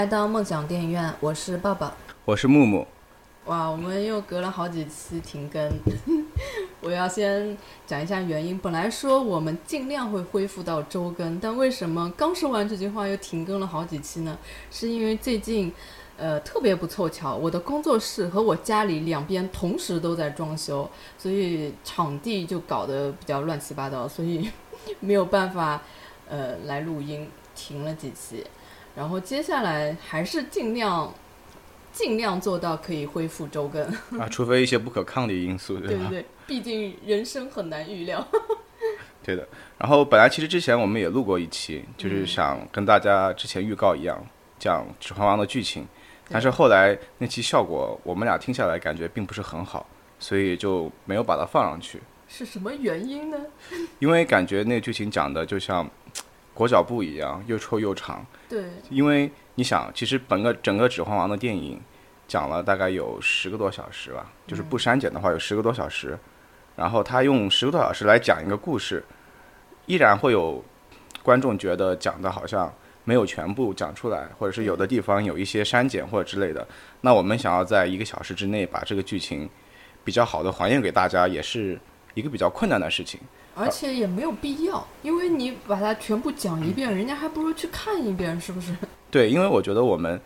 来到梦想电影院，我是爸爸。我是木木。哇，我们又隔了好几期停更，我要先讲一下原因。本来说我们尽量会恢复到周更，但为什么刚说完这句话又停更了好几期呢？是因为最近，呃，特别不凑巧，我的工作室和我家里两边同时都在装修，所以场地就搞得比较乱七八糟，所以 没有办法，呃，来录音，停了几期。然后接下来还是尽量。尽量做到可以恢复周更啊，除非一些不可抗力因素，对吧？对对，毕竟人生很难预料。对的。然后本来其实之前我们也录过一期，就是想跟大家之前预告一样讲《指环王》的剧情，但是后来那期效果我们俩听下来感觉并不是很好，所以就没有把它放上去。是什么原因呢？因为感觉那个剧情讲的就像裹脚布一样，又臭又长。对。因为你想，其实本个整个《指环王》的电影。讲了大概有十个多小时吧，就是不删减的话有十个多小时，然后他用十个多小时来讲一个故事，依然会有观众觉得讲的好像没有全部讲出来，或者是有的地方有一些删减或者之类的。那我们想要在一个小时之内把这个剧情比较好的还原给大家，也是一个比较困难的事情。而且也没有必要，因为你把它全部讲一遍，人家还不如去看一遍，是不是？对，因为我觉得我们。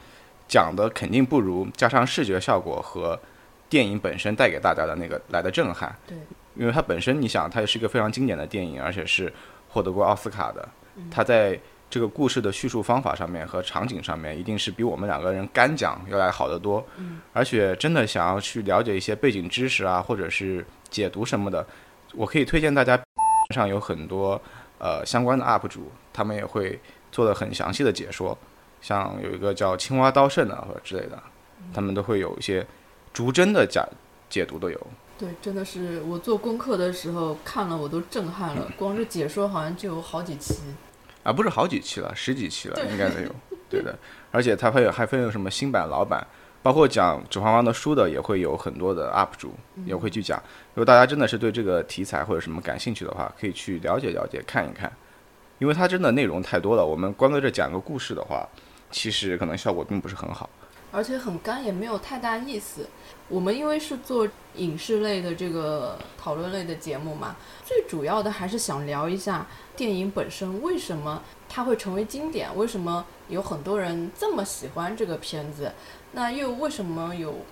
讲的肯定不如加上视觉效果和电影本身带给大家的那个来的震撼。对，因为它本身，你想，它也是一个非常经典的电影，而且是获得过奥斯卡的。它在这个故事的叙述方法上面和场景上面，一定是比我们两个人干讲要来好得多。嗯。而且真的想要去了解一些背景知识啊，或者是解读什么的，我可以推荐大家上有很多呃相关的 UP 主，他们也会做的很详细的解说。像有一个叫青蛙刀圣的或者之类的，他们都会有一些逐帧的假解读都有。对，真的是我做功课的时候看了，我都震撼了。光是解说好像就有好几期，啊，不是好几期了，十几期了，应该得有。对的，而且它会有还分有什么新版、老版，包括讲《指环王》的书的，也会有很多的 UP 主也会去讲。如果大家真的是对这个题材或者什么感兴趣的话，可以去了解了解、看一看，因为它真的内容太多了。我们光在这讲个故事的话，其实可能效果并不是很好，而且很干，也没有太大意思。我们因为是做影视类的这个讨论类的节目嘛，最主要的还是想聊一下电影本身为什么它会成为经典，为什么有很多人这么喜欢这个片子，那又为什么有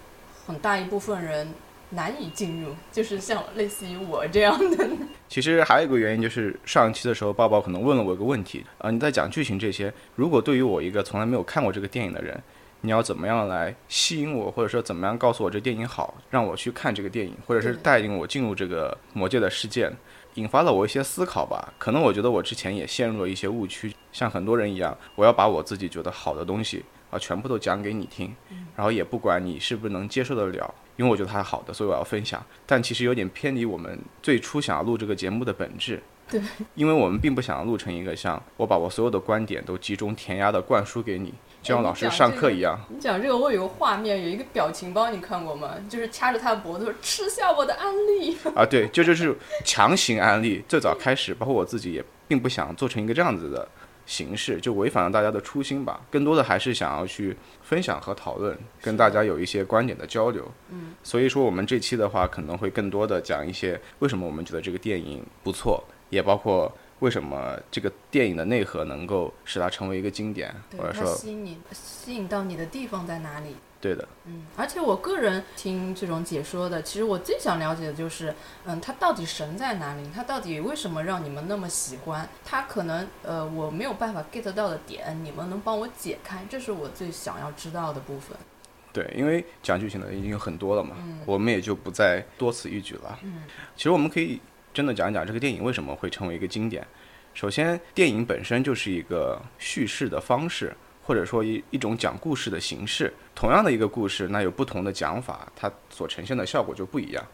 很大一部分人。难以进入，就是像类似于我这样的。其实还有一个原因，就是上一期的时候，抱抱可能问了我一个问题啊，你在讲剧情这些，如果对于我一个从来没有看过这个电影的人，你要怎么样来吸引我，或者说怎么样告诉我这电影好，让我去看这个电影，或者是带领我进入这个魔界的世界，引发了我一些思考吧。可能我觉得我之前也陷入了一些误区，像很多人一样，我要把我自己觉得好的东西啊，全部都讲给你听，然后也不管你是不是能接受得了。因为我觉得它好的，所以我要分享。但其实有点偏离我们最初想要录这个节目的本质。对，因为我们并不想要录成一个像我把我所有的观点都集中填鸭的灌输给你，就像老师上课一样。你讲这个，我有个画面，有一个表情包，你看过吗？就是掐着他的脖子说：“吃下我的安利。”啊，对，就就是强行安利。最早开始，包括我自己也并不想做成一个这样子的。形式就违反了大家的初心吧，更多的还是想要去分享和讨论，跟大家有一些观点的交流。嗯，所以说我们这期的话可能会更多的讲一些为什么我们觉得这个电影不错，也包括为什么这个电影的内核能够使它成为一个经典，或者说吸引你吸引到你的地方在哪里。对的，嗯，而且我个人听这种解说的，其实我最想了解的就是，嗯，他到底神在哪里？他到底为什么让你们那么喜欢？他可能呃我没有办法 get 到的点，你们能帮我解开？这是我最想要知道的部分。对，因为讲剧情的已经有很多了嘛，我们也就不再多此一举了。嗯，其实我们可以真的讲一讲这个电影为什么会成为一个经典。首先，电影本身就是一个叙事的方式。或者说一一种讲故事的形式，同样的一个故事，那有不同的讲法，它所呈现的效果就不一样。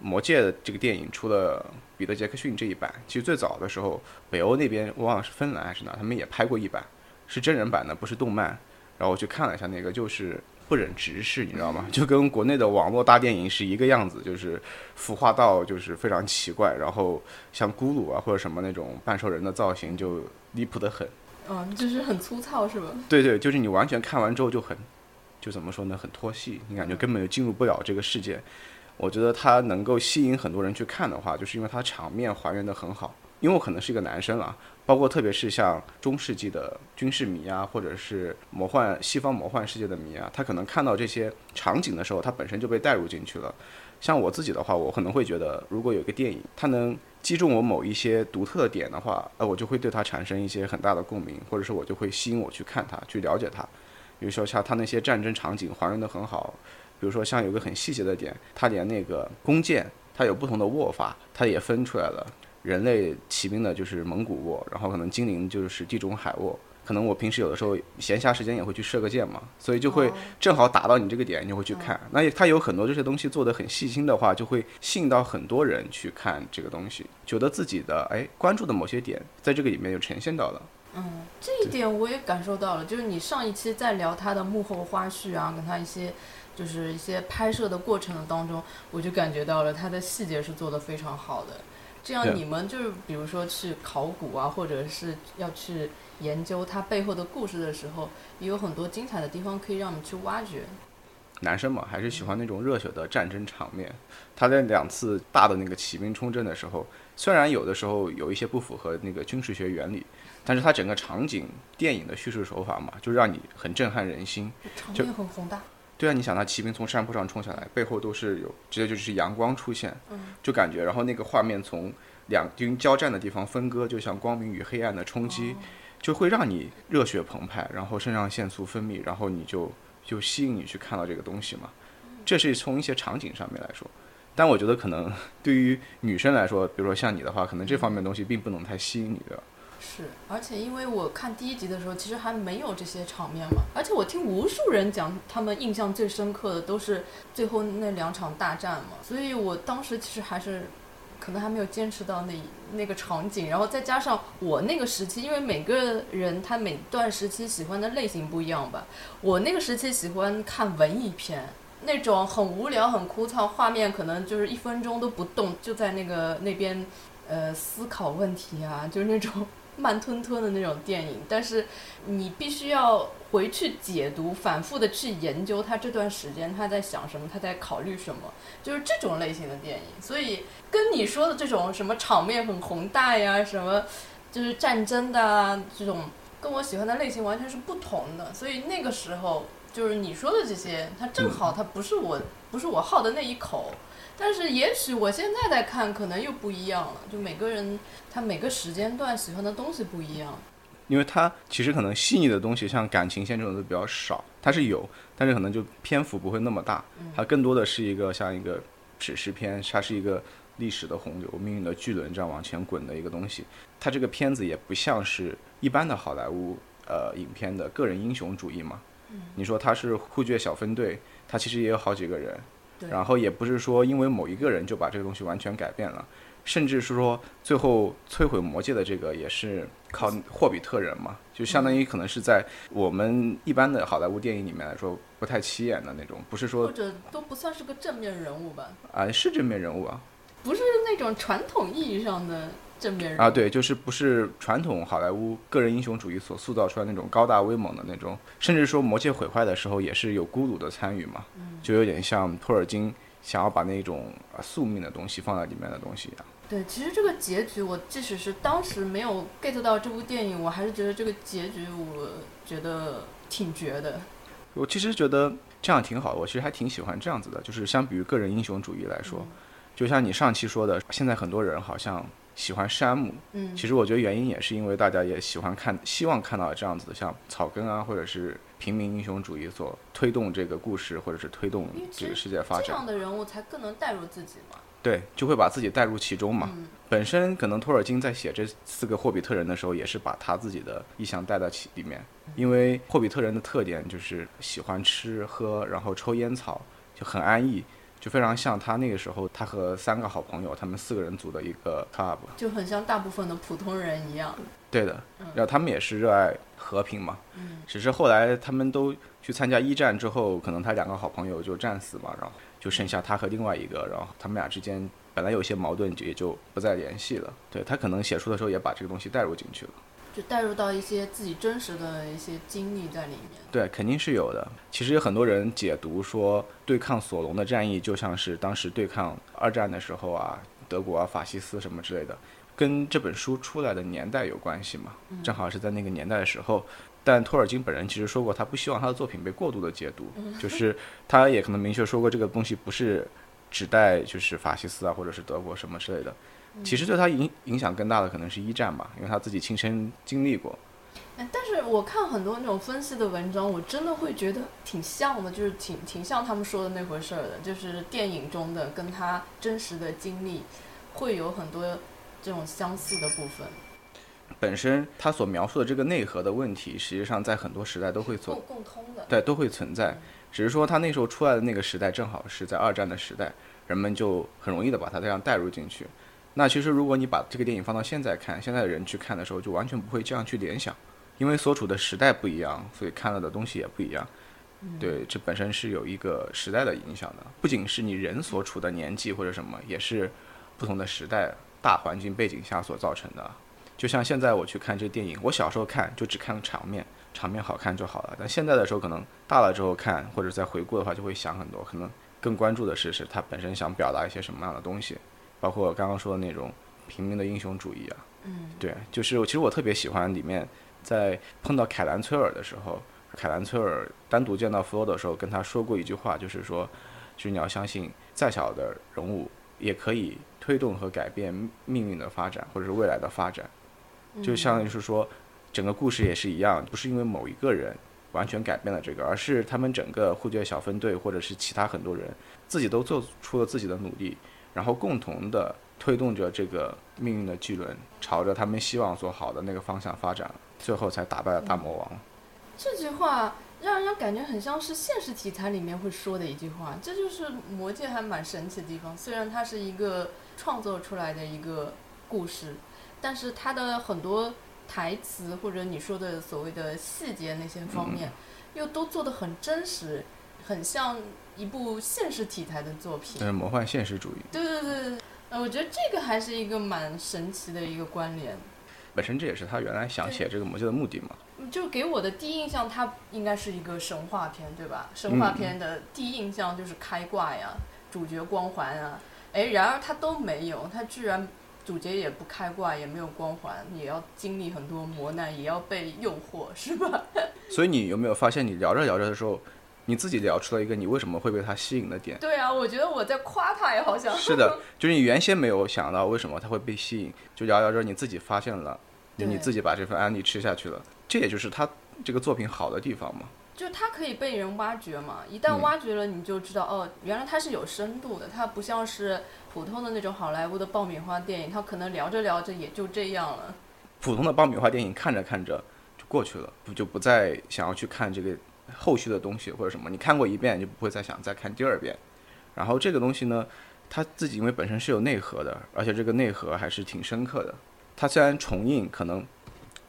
魔戒的这个电影出了彼得杰克逊这一版，其实最早的时候，北欧那边我忘了是芬兰还是哪，他们也拍过一版，是真人版的，不是动漫。然后我去看了一下那个，就是不忍直视，你知道吗？就跟国内的网络大电影是一个样子，就是腐化到就是非常奇怪，然后像咕噜啊或者什么那种半兽人的造型就离谱的很。嗯，就是很粗糙是吧？对对，就是你完全看完之后就很，就怎么说呢，很脱戏，你感觉根本就进入不了这个世界。我觉得它能够吸引很多人去看的话，就是因为它场面还原的很好。因为我可能是一个男生啊，包括特别是像中世纪的军事迷啊，或者是魔幻西方魔幻世界的迷啊，他可能看到这些场景的时候，他本身就被带入进去了。像我自己的话，我可能会觉得，如果有一个电影，它能击中我某一些独特的点的话，呃，我就会对它产生一些很大的共鸣，或者是我就会吸引我去看它，去了解它。比如说像它那些战争场景还原的很好，比如说像有个很细节的点，它连那个弓箭，它有不同的握法，它也分出来了。人类骑兵的就是蒙古握，然后可能精灵就是地中海握。可能我平时有的时候闲暇时间也会去射个箭嘛，所以就会正好打到你这个点，你就会去看。那它有很多这些东西做的很细心的话，就会吸引到很多人去看这个东西，觉得自己的哎关注的某些点在这个里面就呈现到了。嗯，这一点我也感受到了，就是你上一期在聊他的幕后花絮啊，跟他一些就是一些拍摄的过程当中，我就感觉到了他的细节是做得非常好的。这样你们就是比如说去考古啊，或者是要去研究它背后的故事的时候，也有很多精彩的地方可以让你去挖掘。男生嘛，还是喜欢那种热血的战争场面。他在两次大的那个骑兵冲阵的时候，虽然有的时候有一些不符合那个军事学原理，但是他整个场景、电影的叙事手法嘛，就让你很震撼人心。场面很宏大。对啊，你想，他骑兵从山坡上冲下来，背后都是有直接就是阳光出现，就感觉，然后那个画面从两军交战的地方分割，就像光明与黑暗的冲击，就会让你热血澎湃，然后肾上腺素分泌，然后你就就吸引你去看到这个东西嘛。这是从一些场景上面来说，但我觉得可能 对于女生来说，比如说像你的话，可能这方面东西并不能太吸引你的。是，而且因为我看第一集的时候，其实还没有这些场面嘛。而且我听无数人讲，他们印象最深刻的都是最后那两场大战嘛。所以我当时其实还是，可能还没有坚持到那那个场景。然后再加上我那个时期，因为每个人他每段时期喜欢的类型不一样吧。我那个时期喜欢看文艺片，那种很无聊、很枯燥，画面可能就是一分钟都不动，就在那个那边，呃，思考问题啊，就是那种。慢吞吞的那种电影，但是你必须要回去解读，反复的去研究他这段时间他在想什么，他在考虑什么，就是这种类型的电影。所以跟你说的这种什么场面很宏大呀，什么就是战争的这种，跟我喜欢的类型完全是不同的。所以那个时候就是你说的这些，它正好它不是我不是我好的那一口。但是也许我现在在看，可能又不一样了。就每个人他每个时间段喜欢的东西不一样。因为它其实可能细腻的东西，像感情线这种都比较少，它是有，但是可能就篇幅不会那么大。它更多的是一个像一个史诗片，它是一个历史的洪流、命运的巨轮这样往前滚的一个东西。它这个片子也不像是一般的好莱坞呃影片的个人英雄主义嘛。你说他是护卷小分队，他其实也有好几个人。然后也不是说因为某一个人就把这个东西完全改变了，甚至是说最后摧毁魔戒的这个也是靠霍比特人嘛，就相当于可能是在我们一般的好莱坞电影里面来说不太起眼的那种，不是说或者都不算是个正面人物吧？啊，是正面人物啊，不是那种传统意义上的。正面人啊，对，就是不是传统好莱坞个人英雄主义所塑造出来那种高大威猛的那种，甚至说魔戒毁坏的时候也是有孤独的参与嘛，就有点像托尔金想要把那种宿命的东西放在里面的东西一样。对，其实这个结局我即使是当时没有 get 到这部电影，我还是觉得这个结局我觉得挺绝的。我其实觉得这样挺好的，我其实还挺喜欢这样子的，就是相比于个人英雄主义来说，就像你上期说的，现在很多人好像。喜欢山姆，嗯，其实我觉得原因也是因为大家也喜欢看，希望看到这样子的，像草根啊，或者是平民英雄主义所推动这个故事，或者是推动这个世界发展。这样的人物才更能带入自己嘛。对，就会把自己带入其中嘛。本身可能托尔金在写这四个霍比特人的时候，也是把他自己的意向带到其里面，因为霍比特人的特点就是喜欢吃喝，然后抽烟草，就很安逸。就非常像他那个时候，他和三个好朋友，他们四个人组的一个 club，就很像大部分的普通人一样。对的，然后他们也是热爱和平嘛。嗯。只是后来他们都去参加一战之后，可能他两个好朋友就战死嘛，然后就剩下他和另外一个，然后他们俩之间本来有些矛盾，就也就不再联系了。对他可能写书的时候也把这个东西带入进去了。就带入到一些自己真实的一些经历在里面。对，肯定是有的。其实有很多人解读说，对抗索隆的战役就像是当时对抗二战的时候啊，德国啊、法西斯什么之类的，跟这本书出来的年代有关系嘛？正好是在那个年代的时候。但托尔金本人其实说过，他不希望他的作品被过度的解读，就是他也可能明确说过，这个东西不是指代就是法西斯啊，或者是德国什么之类的。其实对他影影响更大的可能是一战吧，因为他自己亲身经历过。哎，但是我看很多那种分析的文章，我真的会觉得挺像的，就是挺挺像他们说的那回事儿的，就是电影中的跟他真实的经历会有很多这种相似的部分。本身他所描述的这个内核的问题，实际上在很多时代都会存共共通的，对，都会存在。只是说他那时候出来的那个时代正好是在二战的时代，人们就很容易的把他这样带入进去。那其实，如果你把这个电影放到现在看，现在的人去看的时候，就完全不会这样去联想，因为所处的时代不一样，所以看到的东西也不一样。对，这本身是有一个时代的影响的，不仅是你人所处的年纪或者什么，也是不同的时代大环境背景下所造成的。就像现在我去看这电影，我小时候看就只看场面，场面好看就好了。但现在的时候，可能大了之后看，或者再回顾的话，就会想很多，可能更关注的是是它本身想表达一些什么样的东西。包括刚刚说的那种平民的英雄主义啊，嗯，对，就是其实我特别喜欢里面在碰到凯兰崔尔的时候，凯兰崔尔单独见到弗洛的时候跟他说过一句话，就是说，就是你要相信再小的人物也可以推动和改变命运的发展或者是未来的发展，就相当于是说整个故事也是一样，不是因为某一个人完全改变了这个，而是他们整个护戒小分队或者是其他很多人自己都做出了自己的努力。然后共同的推动着这个命运的巨轮，朝着他们希望所好的那个方向发展，最后才打败了大魔王。这句话让人感觉很像是现实题材里面会说的一句话，这就是魔戒还蛮神奇的地方。虽然它是一个创作出来的一个故事，但是它的很多台词或者你说的所谓的细节那些方面，又都做得很真实，很像。一部现实题材的作品，是魔幻现实主义。对对对，呃，我觉得这个还是一个蛮神奇的一个关联。本身这也是他原来想写这个魔戒的目的嘛。就给我的第一印象，它应该是一个神话片，对吧？神话片的第一印象就是开挂呀，主角光环啊。哎，然而他都没有，他居然主角也不开挂，也没有光环，也要经历很多磨难，也要被诱惑，是吧？所以你有没有发现，你聊着聊着的时候？你自己聊出了一个你为什么会被他吸引的点。对啊，我觉得我在夸他也好像。是的，就是你原先没有想到为什么他会被吸引，就聊聊着你自己发现了，就你自己把这份安利吃下去了，这也就是他这个作品好的地方嘛。就他可以被人挖掘嘛，一旦挖掘了，你就知道哦，原来他是有深度的，他不像是普通的那种好莱坞的爆米花电影，他可能聊着聊着也就这样了。普通的爆米花电影看着看着就过去了，不就不再想要去看这个。后续的东西或者什么，你看过一遍就不会再想再看第二遍。然后这个东西呢，它自己因为本身是有内核的，而且这个内核还是挺深刻的。它虽然重映可能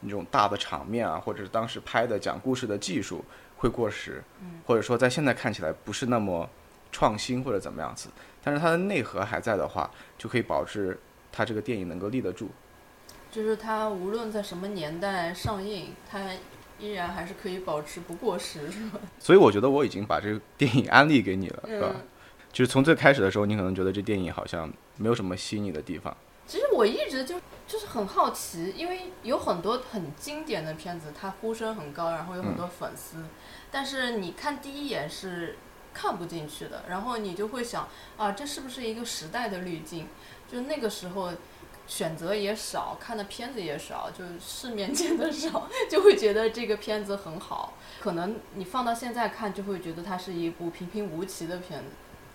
那种大的场面啊，或者是当时拍的讲故事的技术会过时，或者说在现在看起来不是那么创新或者怎么样子，但是它的内核还在的话，就可以保持它这个电影能够立得住。就是它无论在什么年代上映，它。依然还是可以保持不过时，是吧？所以我觉得我已经把这个电影安利给你了，是吧？就是从最开始的时候，你可能觉得这电影好像没有什么吸引你的地方。其实我一直就就是很好奇，因为有很多很经典的片子，它呼声很高，然后有很多粉丝，但是你看第一眼是看不进去的，然后你就会想啊，这是不是一个时代的滤镜？就那个时候。选择也少，看的片子也少，就世面见的少，就会觉得这个片子很好。可能你放到现在看，就会觉得它是一部平平无奇的片子。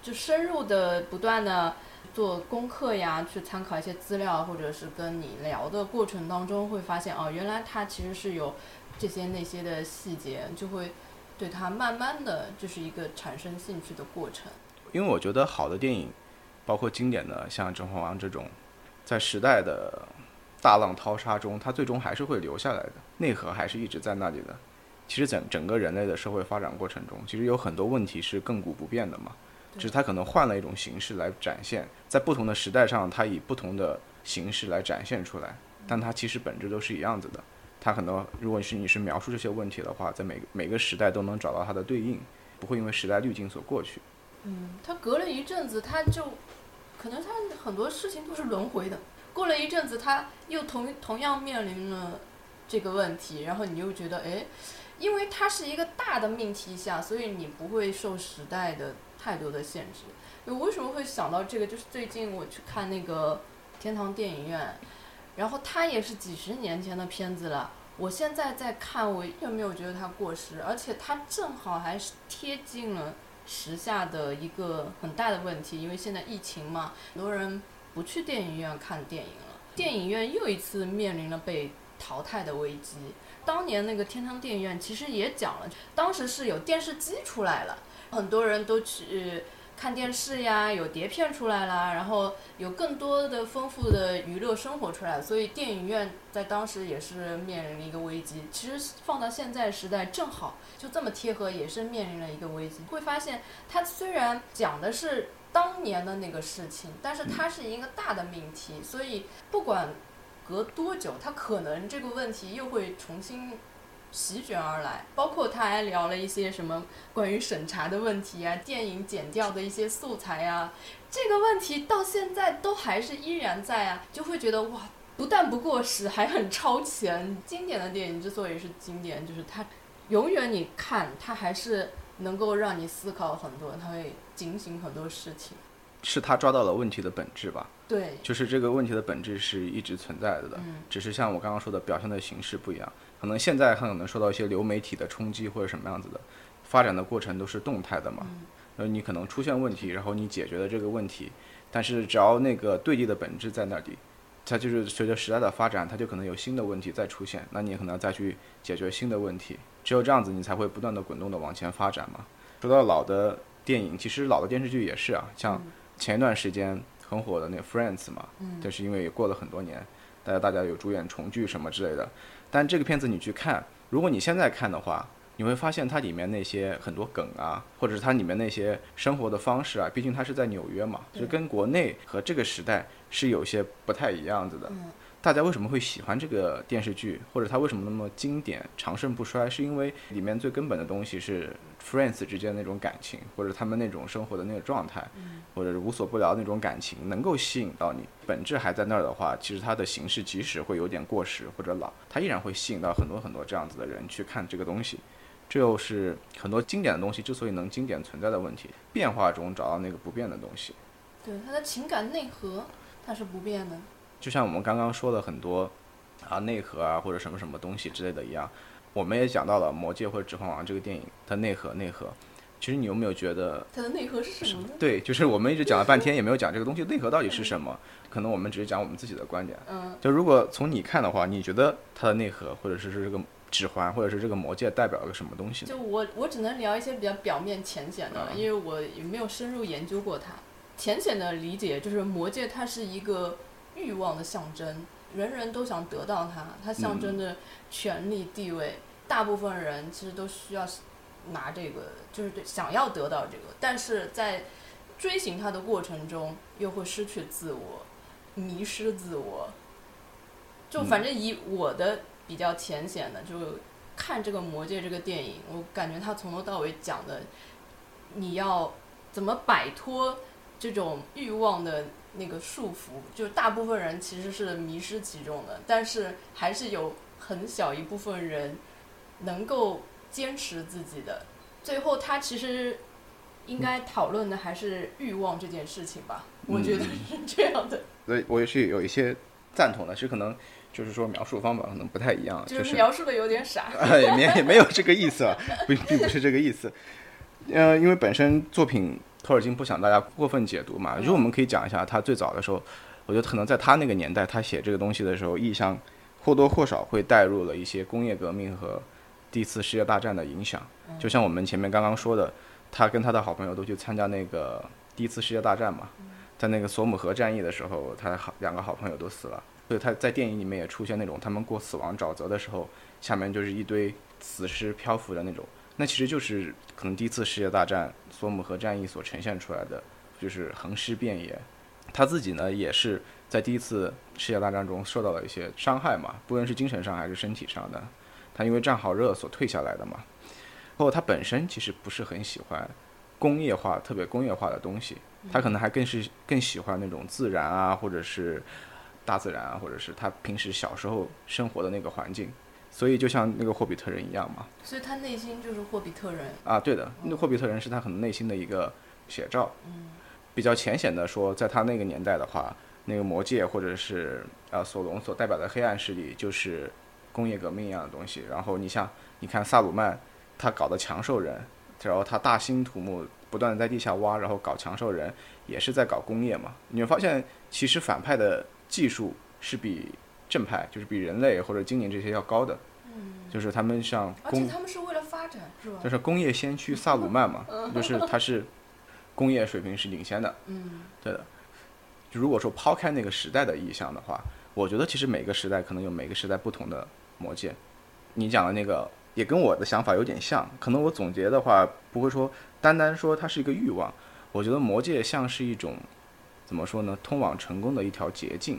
就深入的、不断的做功课呀，去参考一些资料，或者是跟你聊的过程当中，会发现哦，原来它其实是有这些那些的细节，就会对它慢慢的就是一个产生兴趣的过程。因为我觉得好的电影，包括经典的像《甄嬛王》这种。在时代的大浪淘沙中，它最终还是会留下来的，内核还是一直在那里的。其实整整个人类的社会发展过程中，其实有很多问题是亘古不变的嘛，只是它可能换了一种形式来展现，在不同的时代上，它以不同的形式来展现出来，但它其实本质都是一样子的。它可能如果是你是描述这些问题的话，在每每个时代都能找到它的对应，不会因为时代滤镜所过去。嗯，它隔了一阵子，它就可能他很多事情都是轮回的。过了一阵子，他又同同样面临了这个问题，然后你又觉得，哎，因为它是一个大的命题下，所以你不会受时代的太多的限制。我为什么会想到这个？就是最近我去看那个天堂电影院，然后它也是几十年前的片子了。我现在在看，我也没有觉得它过时，而且它正好还是贴近了时下的一个很大的问题，因为现在疫情嘛，很多人不去电影院看电影了，电影院又一次面临了被淘汰的危机。当年那个天堂电影院其实也讲了，当时是有电视机出来了，很多人都去。看电视呀，有碟片出来啦，然后有更多的丰富的娱乐生活出来，所以电影院在当时也是面临一个危机。其实放到现在时代，正好就这么贴合，也是面临了一个危机。会发现，它虽然讲的是当年的那个事情，但是它是一个大的命题，所以不管隔多久，它可能这个问题又会重新。席卷而来，包括他还聊了一些什么关于审查的问题啊，电影剪掉的一些素材啊，这个问题到现在都还是依然在啊，就会觉得哇，不但不过时，还很超前。经典的电影之所以是经典，就是它永远你看它还是能够让你思考很多，它会警醒很多事情。是他抓到了问题的本质吧？对，就是这个问题的本质是一直存在的，只是像我刚刚说的，表现的形式不一样。可能现在很可能受到一些流媒体的冲击或者什么样子的，发展的过程都是动态的嘛。呃，你可能出现问题，然后你解决了这个问题，但是只要那个对立的本质在那里，它就是随着时代的发展，它就可能有新的问题再出现，那你可能再去解决新的问题。只有这样子，你才会不断的滚动的往前发展嘛。说到老的电影，其实老的电视剧也是啊，像前一段时间很火的那个《Friends》嘛，就是因为也过了很多年，大家大家有主演重聚什么之类的。但这个片子你去看，如果你现在看的话，你会发现它里面那些很多梗啊，或者是它里面那些生活的方式啊，毕竟它是在纽约嘛，就跟国内和这个时代是有些不太一样子的。大家为什么会喜欢这个电视剧，或者它为什么那么经典、长盛不衰？是因为里面最根本的东西是 friends 之间的那种感情，或者他们那种生活的那个状态，或者是无所不聊那种感情，能够吸引到你。本质还在那儿的话，其实它的形式即使会有点过时或者老，它依然会吸引到很多很多这样子的人去看这个东西。这又是很多经典的东西之所以能经典存在的问题：变化中找到那个不变的东西。对它的情感内核，它是不变的。就像我们刚刚说的很多啊内核啊或者什么什么东西之类的一样，我们也讲到了《魔戒》或者《指环王》这个电影它内核内核。其实你有没有觉得它的内核是什么呢？对，就是我们一直讲了 半天也没有讲这个东西内核到底是什么。可能我们只是讲我们自己的观点。嗯。就如果从你看的话，你觉得它的内核或者是这个指环或者是这个魔戒代表了个什么东西？就我我只能聊一些比较表面浅显的，因为我也没有深入研究过它。浅显的理解就是魔戒它是一个。欲望的象征，人人都想得到它，它象征着权力地位。大部分人其实都需要拿这个，就是想要得到这个，但是在追寻它的过程中，又会失去自我，迷失自我。就反正以我的比较浅显的，就看这个《魔戒》这个电影，我感觉它从头到尾讲的，你要怎么摆脱这种欲望的。那个束缚，就是大部分人其实是迷失其中的，但是还是有很小一部分人能够坚持自己的。最后，他其实应该讨论的还是欲望这件事情吧？我觉得是这样的。所以，我也是有一些赞同的，是可能就是说描述方法可能不太一样，就是描述的有点傻。也没也没有这个意思，并并不是这个意思。呃，因为本身作品。托尔金不想大家过分解读嘛，如果我们可以讲一下他最早的时候，我觉得可能在他那个年代，他写这个东西的时候，意向或多或少会带入了一些工业革命和第一次世界大战的影响。就像我们前面刚刚说的，他跟他的好朋友都去参加那个第一次世界大战嘛，在那个索姆河战役的时候，他好两个好朋友都死了，所以他在电影里面也出现那种他们过死亡沼泽的时候，下面就是一堆死尸漂浮的那种。那其实就是可能第一次世界大战索姆河战役所呈现出来的，就是横尸遍野。他自己呢也是在第一次世界大战中受到了一些伤害嘛，不论是精神上还是身体上的。他因为战好热所退下来的嘛。然后他本身其实不是很喜欢工业化、特别工业化的东西，他可能还更是更喜欢那种自然啊，或者是大自然啊，或者是他平时小时候生活的那个环境。所以就像那个霍比特人一样嘛。所以他内心就是霍比特人啊，对的，那霍比特人是他可能内心的一个写照。嗯。比较浅显的说，在他那个年代的话，那个魔戒或者是呃索隆所代表的黑暗势力，就是工业革命一样的东西。然后你像你看萨鲁曼，他搞的强兽人，然后他大兴土木，不断的在地下挖，然后搞强兽人，也是在搞工业嘛。你会发现，其实反派的技术是比正派，就是比人类或者精灵这些要高的。嗯。就是他们像工，他们是为了发展，是吧？就是工业先驱萨鲁曼嘛，就是他是。工业水平是领先的，嗯，对的。如果说抛开那个时代的意向的话，我觉得其实每个时代可能有每个时代不同的魔戒。你讲的那个也跟我的想法有点像，可能我总结的话不会说单单说它是一个欲望，我觉得魔戒像是一种怎么说呢？通往成功的一条捷径，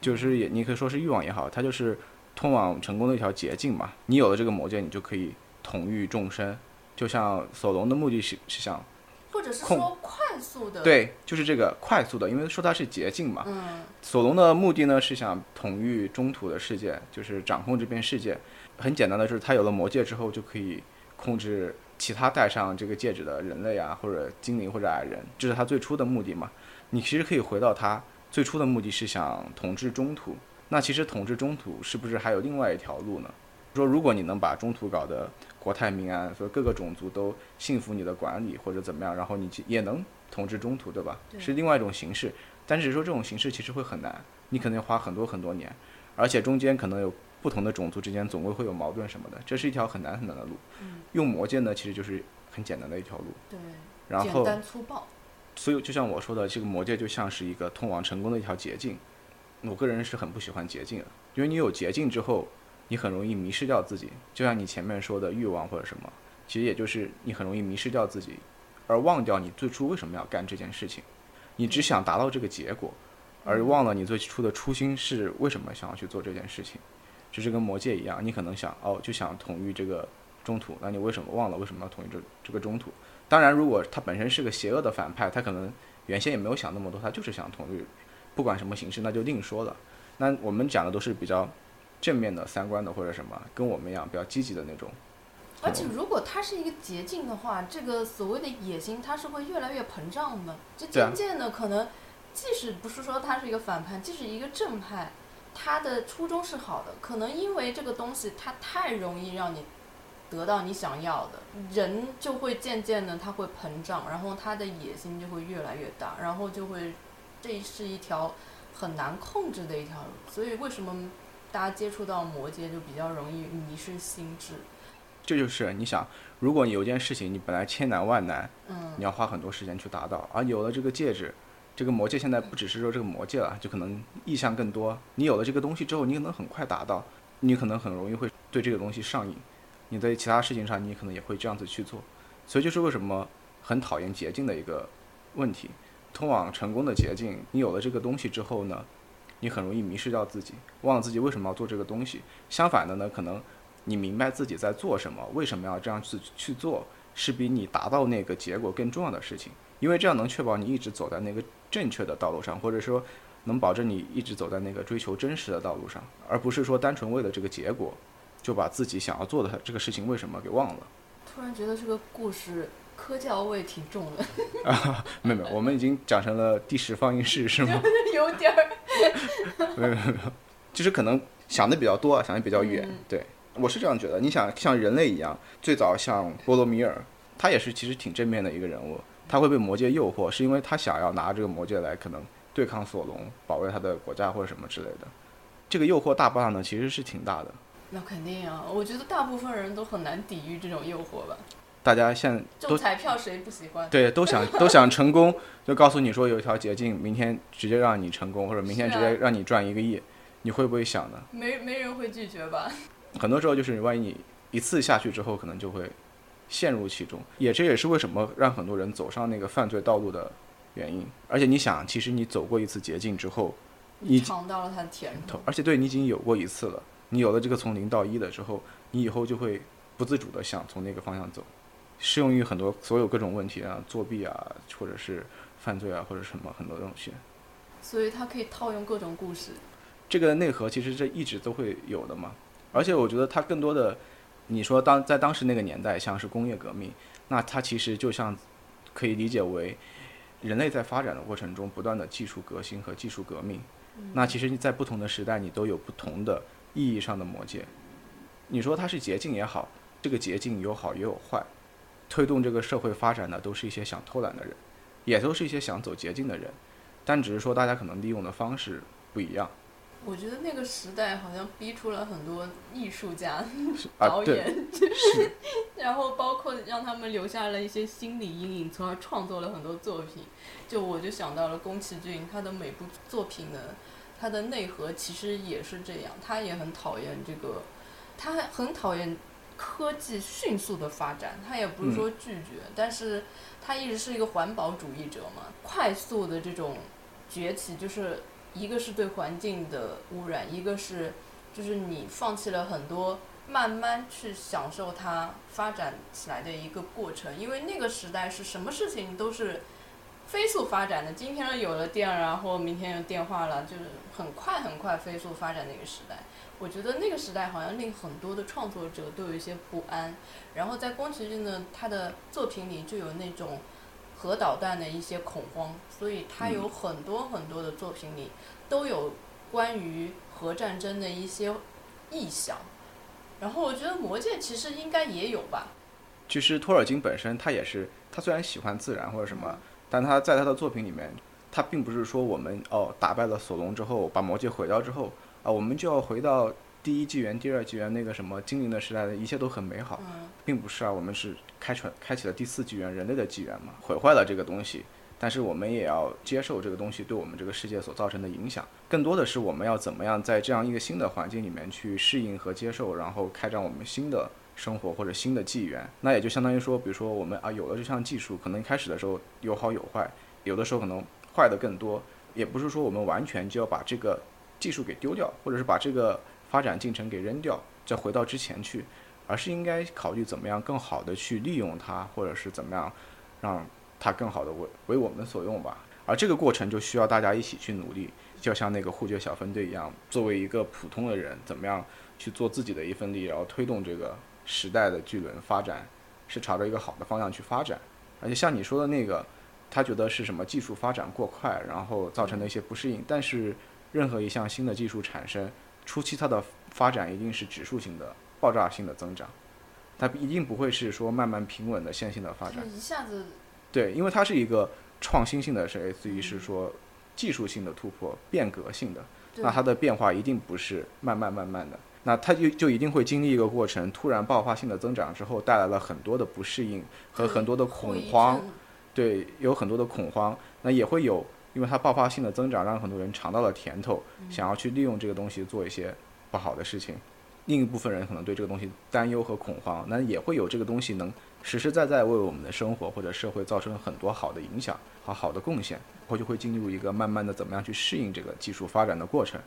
就是也你可以说是欲望也好，它就是通往成功的一条捷径嘛。你有了这个魔戒，你就可以统御众生。就像索隆的目的是是想。或者是说快速的，对，就是这个快速的，因为说它是捷径嘛。嗯。索隆的目的呢是想统御中土的世界，就是掌控这片世界。很简单的，就是他有了魔戒之后，就可以控制其他戴上这个戒指的人类啊，或者精灵或者矮人，这是他最初的目的嘛。你其实可以回到他最初的目的是想统治中土。那其实统治中土是不是还有另外一条路呢？说如果你能把中土搞得国泰民安，所以各个种族都信服你的管理或者怎么样，然后你也能统治中土，对吧？是另外一种形式，但是说这种形式其实会很难，你可能要花很多很多年，而且中间可能有不同的种族之间总归会有矛盾什么的，这是一条很难很难的路。用魔戒呢，其实就是很简单的一条路。对，然后简单粗暴。所以就像我说的，这个魔戒就像是一个通往成功的一条捷径。我个人是很不喜欢捷径的，因为你有捷径之后。你很容易迷失掉自己，就像你前面说的欲望或者什么，其实也就是你很容易迷失掉自己，而忘掉你最初为什么要干这件事情。你只想达到这个结果，而忘了你最初的初心是为什么想要去做这件事情。就是跟魔戒一样，你可能想哦，就想统一这个中土，那你为什么忘了为什么要统一这这个中土？当然，如果他本身是个邪恶的反派，他可能原先也没有想那么多，他就是想统一，不管什么形式，那就另说了。那我们讲的都是比较。正面的三观的或者什么，跟我们一样比较积极的那种。而且，如果它是一个捷径的话，这个所谓的野心，它是会越来越膨胀的。就渐渐的，可能即使不是说它是一个反派，即使一个正派，他的初衷是好的，可能因为这个东西它太容易让你得到你想要的，人就会渐渐的他会膨胀，然后他的野心就会越来越大，然后就会这是一条很难控制的一条路。所以为什么？大家接触到魔戒就比较容易迷失心智，这就是你想，如果你有件事情你本来千难万难，嗯，你要花很多时间去达到，而有了这个戒指，这个魔戒现在不只是说这个魔戒了，就可能意向更多。你有了这个东西之后，你可能很快达到，你可能很容易会对这个东西上瘾，你在其他事情上你可能也会这样子去做。所以就是为什么很讨厌捷径的一个问题，通往成功的捷径，你有了这个东西之后呢？你很容易迷失掉自己，忘了自己为什么要做这个东西。相反的呢，可能你明白自己在做什么，为什么要这样去去做，是比你达到那个结果更重要的事情。因为这样能确保你一直走在那个正确的道路上，或者说能保证你一直走在那个追求真实的道路上，而不是说单纯为了这个结果，就把自己想要做的这个事情为什么给忘了。突然觉得这个故事。科教味挺重的啊，没有没有，我们已经讲成了第十放映室是吗？有点儿，没有没有没有，就是可能想的比较多，想的比较远。对，我是这样觉得。你想像人类一样，最早像波罗米尔，他也是其实挺正面的一个人物。他会被魔戒诱惑，是因为他想要拿这个魔戒来可能对抗索隆，保卫他的国家或者什么之类的。这个诱惑大不大呢？其实是挺大的。那肯定啊，我觉得大部分人都很难抵御这种诱惑吧。大家现在中彩票谁不喜欢？对，都想都想成功，就告诉你说有一条捷径，明天直接让你成功，或者明天直接让你赚一个亿，你会不会想呢？没没人会拒绝吧？很多时候就是万一你一次下去之后，可能就会陷入其中，也这也是为什么让很多人走上那个犯罪道路的原因。而且你想，其实你走过一次捷径之后，你尝到了它的甜头。而且对你已经有过一次了，你有了这个从零到一的之后，你以后就会不自主的想从那个方向走，适用于很多所有各种问题啊，作弊啊，或者是犯罪啊，或者什么很多东西。所以它可以套用各种故事。这个内核其实这一直都会有的嘛，而且我觉得它更多的，你说当在当时那个年代，像是工业革命，那它其实就像可以理解为人类在发展的过程中不断的技术革新和技术革命。那其实你在不同的时代，你都有不同的意义上的魔戒。你说它是捷径也好，这个捷径有好也有坏，推动这个社会发展的都是一些想偷懒的人，也都是一些想走捷径的人，但只是说大家可能利用的方式不一样。我觉得那个时代好像逼出了很多艺术家、啊导对演，是 然后包括让他们留下了一些心理阴影，从而创作了很多作品。就我就想到了宫崎骏，他的每部作品呢，他的内核其实也是这样，他也很讨厌这个，他很讨厌科技迅速的发展，他也不是说拒绝，但是他一直是一个环保主义者嘛，快速的这种崛起就是。一个是对环境的污染，一个是就是你放弃了很多慢慢去享受它发展起来的一个过程，因为那个时代是什么事情都是飞速发展的。今天有了电，然后明天有电话了，就是很快很快飞速发展的一个时代。我觉得那个时代好像令很多的创作者都有一些不安。然后在宫崎骏的他的作品里就有那种。核导弹的一些恐慌，所以他有很多很多的作品里都有关于核战争的一些意象。然后我觉得《魔戒》其实应该也有吧。其实托尔金本身他也是，他虽然喜欢自然或者什么，但他在他的作品里面，他并不是说我们哦打败了索隆之后，把魔戒毁掉之后啊，我们就要回到第一纪元、第二纪元那个什么精灵的时代的一切都很美好，并不是啊，我们是。开创开启了第四纪元，人类的纪元嘛，毁坏了这个东西，但是我们也要接受这个东西对我们这个世界所造成的影响。更多的是我们要怎么样在这样一个新的环境里面去适应和接受，然后开展我们新的生活或者新的纪元。那也就相当于说，比如说我们啊有了这项技术，可能一开始的时候有好有坏，有的时候可能坏的更多。也不是说我们完全就要把这个技术给丢掉，或者是把这个发展进程给扔掉，再回到之前去。而是应该考虑怎么样更好的去利用它，或者是怎么样让它更好的为为我们所用吧。而这个过程就需要大家一起去努力，就像那个护觉小分队一样，作为一个普通的人，怎么样去做自己的一份力，然后推动这个时代的巨轮发展，是朝着一个好的方向去发展。而且像你说的那个，他觉得是什么技术发展过快，然后造成的一些不适应。但是任何一项新的技术产生初期，它的发展一定是指数性的。爆炸性的增长，它一定不会是说慢慢平稳的线性的发展。一下子，对，因为它是一个创新性的，是类似于是说技术性的突破、变革性的。那它的变化一定不是慢慢慢慢的，那它就就一定会经历一个过程，突然爆发性的增长之后，带来了很多的不适应和很多的恐慌。对，有很多的恐慌，那也会有，因为它爆发性的增长，让很多人尝到了甜头，想要去利用这个东西做一些不好的事情。另一部分人可能对这个东西担忧和恐慌，那也会有这个东西能实实在在为我们的生活或者社会造成很多好的影响和好的贡献，然后就会进入一个慢慢的怎么样去适应这个技术发展的过程，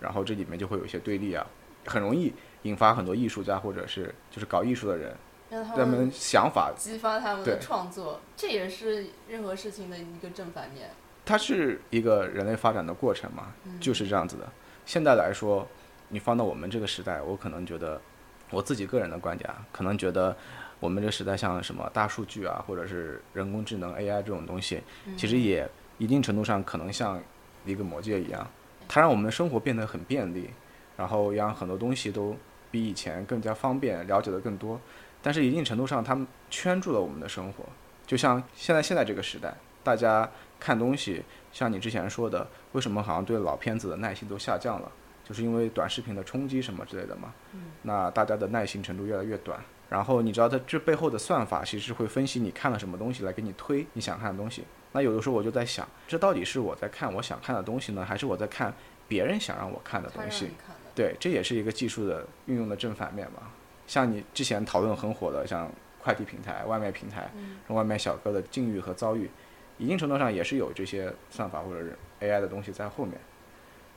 然后这里面就会有一些对立啊，很容易引发很多艺术家或者是就是搞艺术的人，让他们想法激发他们的创作，这也是任何事情的一个正反面。它是一个人类发展的过程嘛，就是这样子的。现在来说。你放到我们这个时代，我可能觉得，我自己个人的观点啊，可能觉得我们这个时代像什么大数据啊，或者是人工智能 AI 这种东西，其实也一定程度上可能像一个魔戒一样，它让我们的生活变得很便利，然后让很多东西都比以前更加方便，了解的更多。但是一定程度上，他们圈住了我们的生活。就像现在现在这个时代，大家看东西，像你之前说的，为什么好像对老片子的耐心都下降了？就是因为短视频的冲击什么之类的嘛，那大家的耐心程度越来越短。然后你知道它这背后的算法其实会分析你看了什么东西来给你推你想看的东西。那有的时候我就在想，这到底是我在看我想看的东西呢，还是我在看别人想让我看的东西？对，这也是一个技术的运用的正反面嘛。像你之前讨论很火的，像快递平台、外卖平台，外卖小哥的境遇和遭遇，一定程度上也是有这些算法或者是 AI 的东西在后面。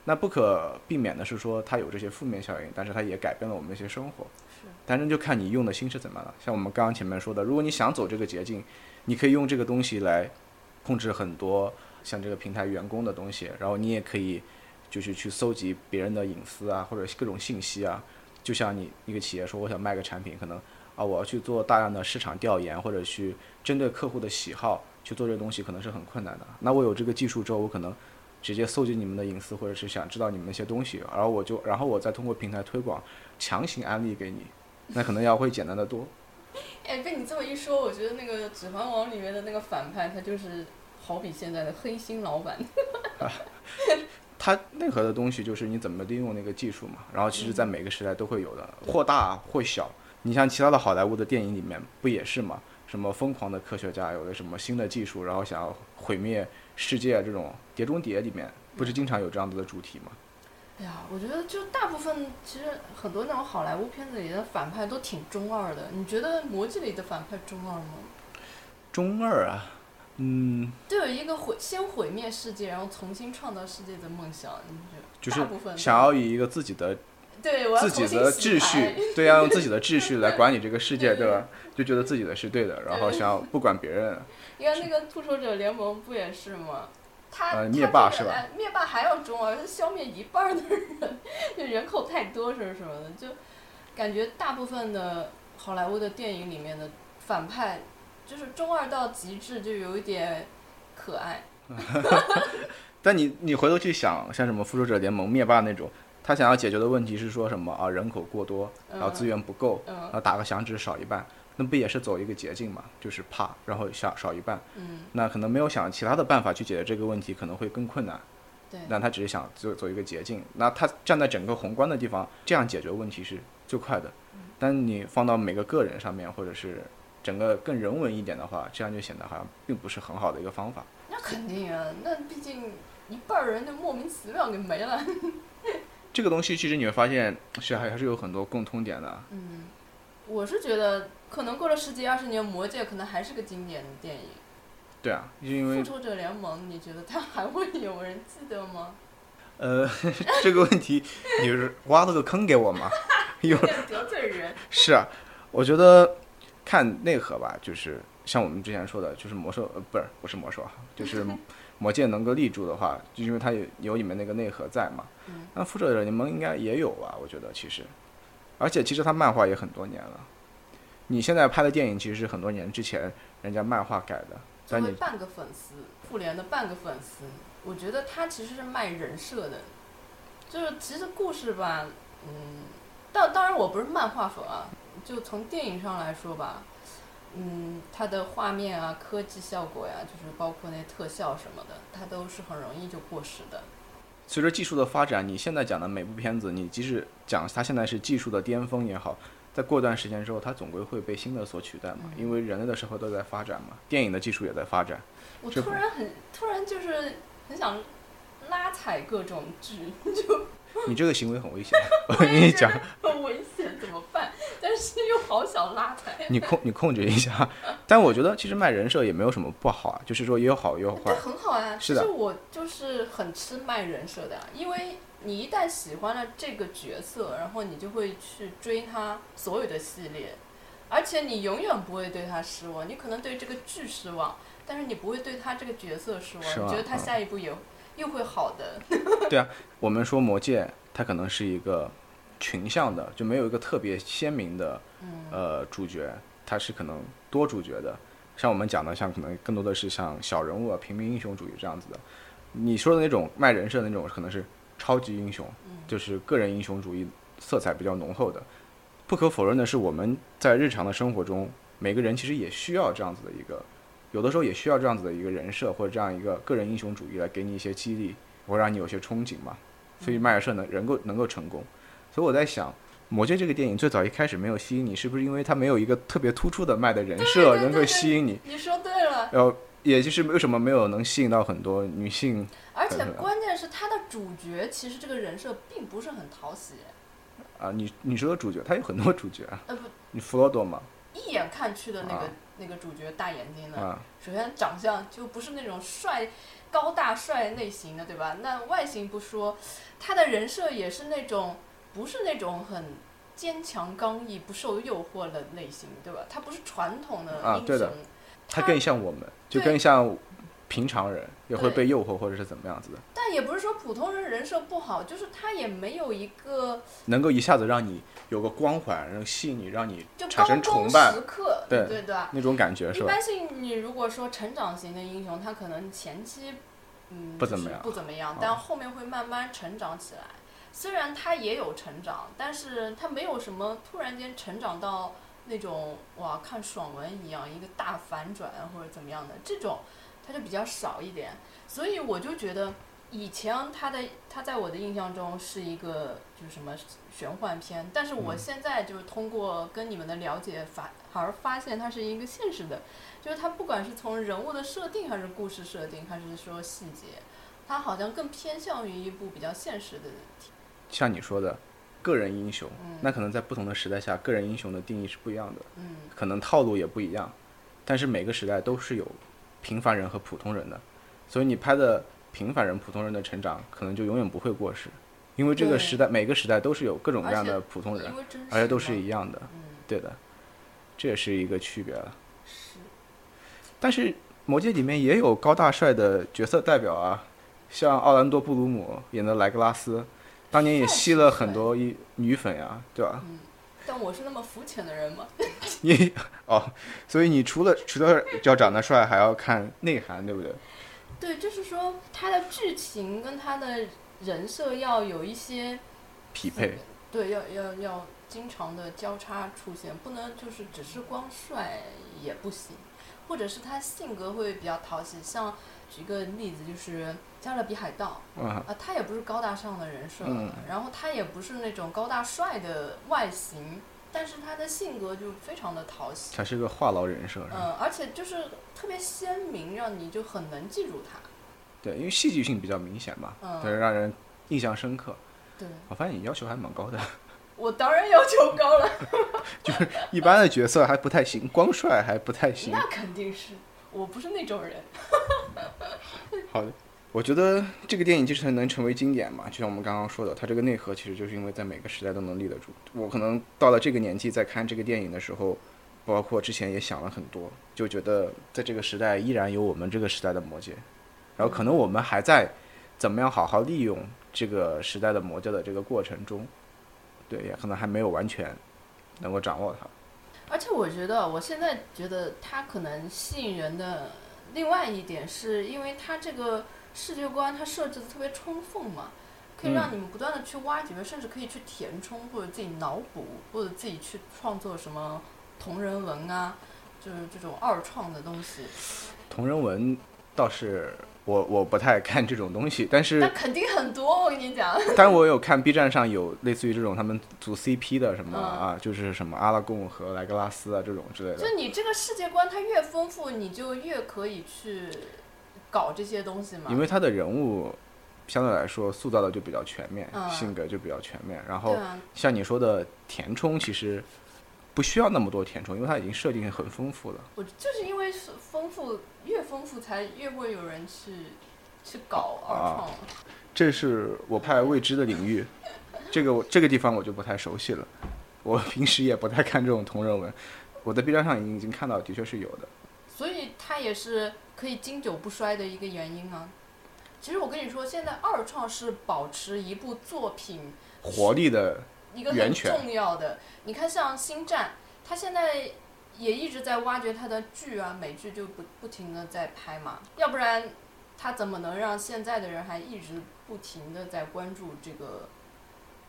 那不可避免的是说它有这些负面效应，但是它也改变了我们的一些生活。是，但是就看你用的心是怎么了。像我们刚刚前面说的，如果你想走这个捷径，你可以用这个东西来控制很多像这个平台员工的东西，然后你也可以就是去搜集别人的隐私啊，或者各种信息啊。就像你一个企业说我想卖个产品，可能啊我要去做大量的市场调研，或者去针对客户的喜好去做这个东西，可能是很困难的。那我有这个技术之后，我可能直接搜集你们的隐私，或者是想知道你们一些东西，然后我就然后我再通过平台推广，强行安利给你，那可能要会简单的多。哎，被你这么一说，我觉得那个《指环王》里面的那个反派，他就是好比现在的黑心老板。他内核的东西就是你怎么利用那个技术嘛，然后其实，在每个时代都会有的，或大或小。你像其他的好莱坞的电影里面不也是嘛？什么疯狂的科学家有了什么新的技术，然后想要毁灭世界，这种《碟中谍》里面不是经常有这样子的主题吗？哎呀，我觉得就大部分其实很多那种好莱坞片子里的反派都挺中二的。你觉得《魔戒》里的反派中二吗？中二啊，嗯，都有一个毁先毁灭世界，然后重新创造世界的梦想。你就大部分是想要以一个自己的对我要自己的秩序，对，要用自己的秩序来 管理这个世界，对吧？就觉得自己的是对的，然后想要不管别人。你看那个复仇者联盟不也是吗？他、灭霸是吧灭霸还要中二，他消灭一半的人，就人口太多是什么的，就感觉大部分的好莱坞的电影里面的反派，就是中二到极致，就有一点可爱。但你你回头去想，像什么复仇者联盟、灭霸那种，他想要解决的问题是说什么啊？人口过多，然后资源不够，嗯然后打个响指少一半，那不也是走一个捷径嘛？就是怕，然后少少一半，嗯，那可能没有想其他的办法去解决这个问题，可能会更困难。对，那他只是想走走一个捷径，那他站在整个宏观的地方，这样解决问题是最快的。但你放到每个个人上面，或者是整个更人文一点的话，这样就显得好像并不是很好的一个方法。那肯定啊，那毕竟一半人就莫名其妙给没了。这个东西其实你会发现是还还是有很多共通点的。嗯，我是觉得可能过了十几二十年，《魔戒》可能还是个经典的电影。对啊，因为复仇者联盟，你觉得它还会有人记得吗？呃 这个问题你是挖了个坑给我吗？有有点得罪人。是啊，我觉得看内核吧，就是像我们之前说的，就是魔兽呃不是不是魔兽啊，就是魔戒能够立住的话，就因为它有有里面那个内核在嘛。嗯那复仇者联盟应该也有吧？我觉得其实，而且其实它漫画也很多年了。你现在拍的电影其实是很多年之前人家漫画改的，但你作为半个粉丝，复联的半个粉丝，我觉得他其实是卖人设的，就是其实故事吧，嗯，当当然我不是漫画粉啊，就从电影上来说吧，嗯，它的画面啊、科技效果呀，就是包括那特效什么的，它都是很容易就过时的。随着技术的发展，你现在讲的每部片子，你即使讲它现在是技术的巅峰也好，在过段时间之后，它总归会被新的所取代嘛，嗯因为人类的社会都在发展嘛，电影的技术也在发展。我突然很突然就是很想拉踩各种剧，就你这个行为很危险，我跟你讲，是又好想拉踩。你控你控制一下。但我觉得其实卖人设也没有什么不好啊，就是说也有好也有，坏。很好啊。是的其实我就是很吃卖人设的呀，因为你一旦喜欢了这个角色，然后你就会去追他所有的系列，而且你永远不会对他失望。你可能对这个剧失望，但是你不会对他这个角色失望。你觉得他嗯下一步也又会好的。对啊我们说魔戒，它可能是一个群像的，就没有一个特别鲜明的嗯呃主角，它是可能多主角的。像我们讲的，像可能更多的是像小人物啊、平民英雄主义这样子的。你说的那种卖人设的那种，可能是超级英雄，嗯就是个人英雄主义色彩比较浓厚的。不可否认的是，我们在日常的生活中，每个人其实也需要这样子的一个，有的时候也需要这样子的一个人设或者这样一个个人英雄主义来给你一些激励，或让你有些憧憬嘛。所以卖人设能能够能够成功。所以我在想，《魔戒》这个电影最早一开始没有吸引你，是不是因为它没有一个特别突出的卖的人设能够对对吸引你？你说对了，然后，也就是为什么没有能吸引到很多女性而且关键是他的主角其实这个人设并不是很讨喜，啊？你你说的主角，他有很多主角啊，呃不，你弗罗多嘛，一眼看去的那个、啊。那个主角大眼睛的，啊，首先长相就不是那种帅高大帅类型的，对吧？那外形不说，他的人设也是那种不是那种很坚强刚毅、不受诱惑的类型，对吧？他不是传统的英雄，啊对的他他更像我们，就更像平常人，也会被诱惑或者是怎么样子的，但也不是说普通人人设不好，就是他也没有一个能够一下子让你有个光环，然后吸引你，让你就产生崇拜时刻，对对对？那种感觉，是吧？一般性，你如果说成长型的英雄，他可能前期嗯不怎么样不怎么样啊，但后面会慢慢成长起来。虽然他也有成长，但是他没有什么突然间成长到那种哇看爽文一样一个大反转或者怎么样的这种，他就比较少一点。所以我就觉得以前他的他在我的印象中是一个就是什么玄幻片，但是我嗯现在就是通过跟你们的了解发，反而发现它是一个现实的，就是它不管是从人物的设定，还是故事设定，还是说细节，它好像更偏向于一部比较现实的题。像你说的，个人英雄，嗯。那可能在不同的时代下，个人英雄的定义是不一样的，嗯，可能套路也不一样，但是每个时代都是有平凡人和普通人的，所以你拍的平凡人、普通人的成长，可能就永远不会过时，因为这个时代每个时代都是有各种各样的普通人而且都是一样的，嗯。对的，这也是一个区别了。是。但是《魔戒》里面也有高大帅的角色代表啊，像奥兰多·布鲁姆演的莱格拉斯，当年也吸了很多一女粉呀，对吧？嗯，但我是那么肤浅的人吗？你哦，所以你除了除了要长得帅，还要看内涵，对不对？对，就是说他的剧情跟他的人设要有一些匹配，对，要要要经常的交叉出现，不能就是只是光帅也不行，或者是他性格会比较讨喜。像举个例子，就是《加勒比海盗》嗯，啊，他也不是高大上的人设，嗯。然后他也不是那种高大帅的外形，但是他的性格就非常的讨喜，他是个话痨人设，嗯，而且就是特别鲜明，让你就很能记住他。对，因为戏剧性比较明显嘛，嗯。对，让人印象深刻。对。我发现你要求还蛮高的，我当然要求高了，就是一般的角色还不太行，光帅还不太行。那肯定是，我不是那种人。好的，我觉得这个电影就是能成为经典嘛，就像我们刚刚说的，它这个内核其实就是因为在每个时代都能立得住。我可能到了这个年纪再看这个电影的时候，包括之前也想了很多，就觉得在这个时代依然有我们这个时代的魔戒，然后可能我们还在怎么样好好利用这个时代的魔戒的这个过程中，对，也可能还没有完全能够掌握它。而且我觉得，我现在觉得它可能吸引人的另外一点，是因为它这个世界观它设置的特别充分嘛，可以让你们不断的去挖掘，甚至可以去填充或者自己脑补，或者自己去创作什么同人文啊，就是这种二创的东西。同人文倒是我我不太看这种东西，但是那肯定很多，我跟你讲。但我有看 B 站上有类似于这种他们组 CP 的什么嗯啊，就是什么阿拉贡和莱格拉斯啊这种之类的。就你这个世界观它越丰富，你就越可以去搞这些东西嘛。因为他的人物相对来说塑造的就比较全面，嗯性格就比较全面。然后像你说的填充，其实不需要那么多填充，因为它已经设定很丰富了。我就是因为是丰富，越丰富才越会有人去去搞二创。这是我派未知的领域，这个我这个地方我就不太熟悉了。我平时也不太看这种同人文，我在 B 站上已经已经看到，的确是有的。所以他也是可以经久不衰的一个原因啊。其实我跟你说，现在二创是保持一部作品活力的一个很重要的。你看，像《星战》，它现在也一直在挖掘它的剧啊，美剧就不不停的在拍嘛，要不然它怎么能让现在的人还一直不停的在关注这个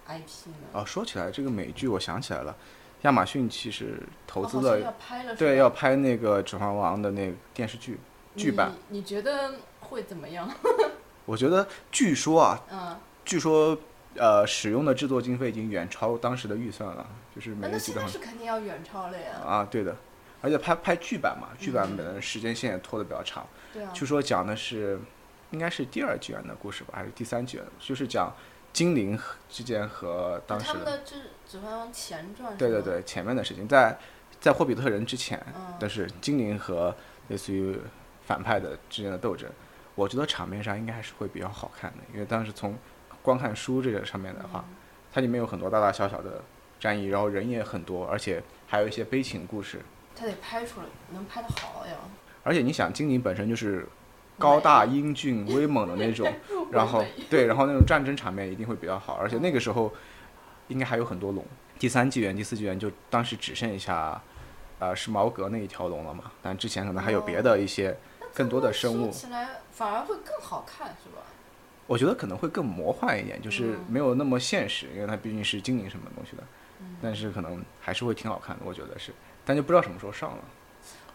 IP 呢？哦，说起来这个美剧，我想起来了，亚马逊其实投资了，哦要拍了，对，要拍那个《指环王》的那个电视剧剧版。你你觉得会怎么样？我觉得，据说啊，嗯，据说呃，使用的制作经费已经远超当时的预算了，就是每个集都很是肯定要远超了呀。啊，对的。而且拍拍剧版嘛，剧版嗯本的时间线也拖得比较长。对啊，据说讲的是，应该是第二纪元的故事吧，还是第三纪元？就是讲精灵之间和当时他们的指指环王前传，对对，对，前面的事情，在在霍比特人之前，嗯但是精灵和类似于反派的之间的斗争，我觉得场面上应该还是会比较好看的，因为当时从光看书这个上面的话，它里面有很多大大小小的战役，然后人也很多，而且还有一些悲情故事。他得拍出来，能拍得好呀。而且你想，精灵本身就是高大英俊、威猛的那种，然后对，然后那种战争场面一定会比较好，而且那个时候应该还有很多龙。第三纪元、第四纪元就当时只剩下，呃，是毛格那一条龙了嘛？但之前可能还有别的一些更多的生物。起来反而会更好看，是吧？我觉得可能会更魔幻一点，就是没有那么现实，因为它毕竟是精灵什么东西的。但是可能还是会挺好看的，我觉得是。但就不知道什么时候上了。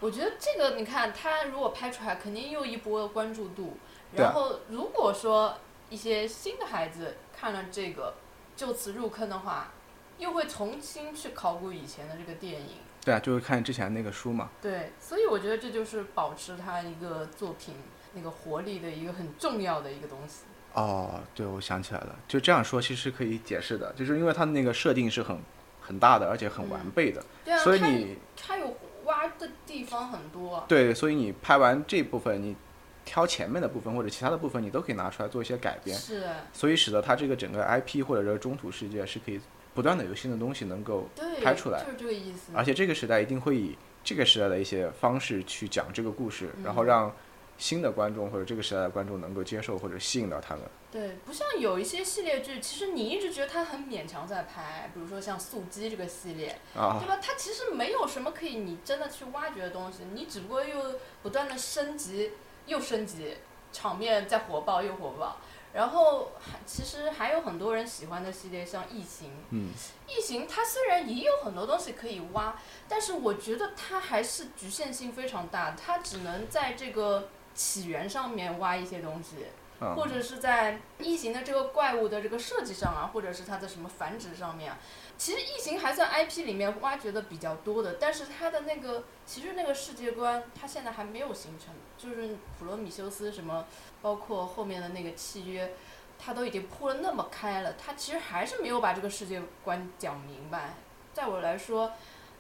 我觉得这个你看，它如果拍出来，肯定又一波关注度。然后如果说一些新的孩子看了这个，就此入坑的话。又会重新去考古以前的这个电影，对啊，就是看之前那个书嘛。对，所以我觉得这就是保持他一个作品那个活力的一个很重要的一个东西。哦，对，我想起来了，就这样说其实可以解释的，就是因为它的那个设定是很很大的，而且很完备的。对啊，所以你它有挖的地方很多。对，所以你拍完这部分，你挑前面的部分或者其他的部分，你都可以拿出来做一些改编。是。所以使得它这个整个 IP 或者说中土世界是可以。不断的有新的东西能够拍出来，就是这个意思。而且这个时代一定会以这个时代的一些方式去讲这个故事，然后让新的观众或者这个时代的观众能够接受或者吸引到他们。对，不像有一些系列剧，其实你一直觉得它很勉强在拍，比如说像《速激》这个系列，对吧？它其实没有什么可以你真的去挖掘的东西，你只不过又不断的升级，又升级，场面再火爆又火爆。然后还其实还有很多人喜欢的系列，像《异形》。嗯。异形它虽然也有很多东西可以挖，但是我觉得它还是局限性非常大，它只能在这个起源上面挖一些东西，或者是在异形的这个怪物的这个设计上啊，或者是它的什么繁殖上面。其实异形还算 IP 里面挖掘的比较多的，但是它的那个其实那个世界观它现在还没有形成，就是普罗米修斯什么，包括后面的那个契约，它都已经铺了那么开了，它其实还是没有把这个世界观讲明白。在我来说，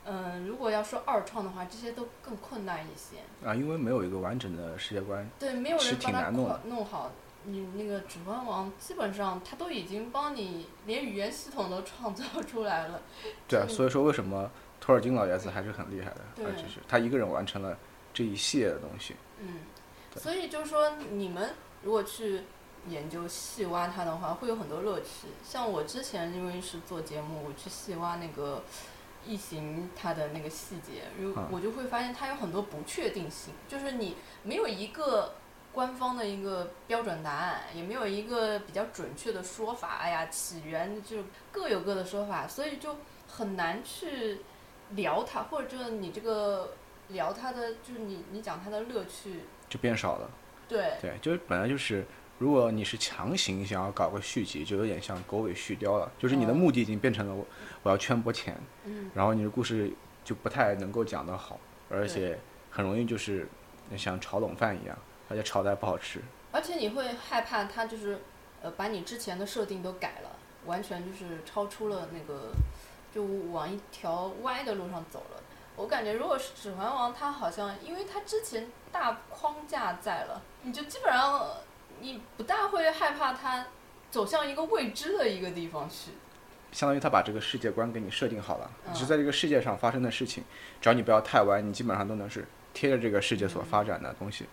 嗯，如果要说二创的话，这些都更困难一些。啊，因为没有一个完整的世界观，对，没有人把它弄好。你那个《指环王》基本上他都已经帮你连语言系统都创造出来了。对啊，所以说为什么托尔金老爷子还是很厉害的，而且是他一个人完成了这一系列的东西。嗯，所以就是说，你们如果去研究细挖它的话，会有很多乐趣。像我之前因为是做节目，我去细挖那个异形它的那个细节，如我就会发现它有很多不确定性，就是你没有一个。官方的一个标准答案也没有一个比较准确的说法，哎呀，起源就各有各的说法，所以就很难去聊它，或者就是你这个聊它的，就是你你讲它的乐趣就变少了。对对，就是本来就是，如果你是强行想要搞个续集，就有点像狗尾续貂了，就是你的目的已经变成了我我要圈波钱，嗯，然后你的故事就不太能够讲得好，而且很容易就是像炒冷饭一样。而且炒的不好吃，而且你会害怕它就是，呃，把你之前的设定都改了，完全就是超出了那个，就往一条歪的路上走了。我感觉如果是《指环王》，它好像因为它之前大框架在了，你就基本上你不大会害怕它走向一个未知的一个地方去。相当于他把这个世界观给你设定好了，只是在这个世界上发生的事情，只要你不要太歪，你基本上都能是贴着这个世界所发展的东西。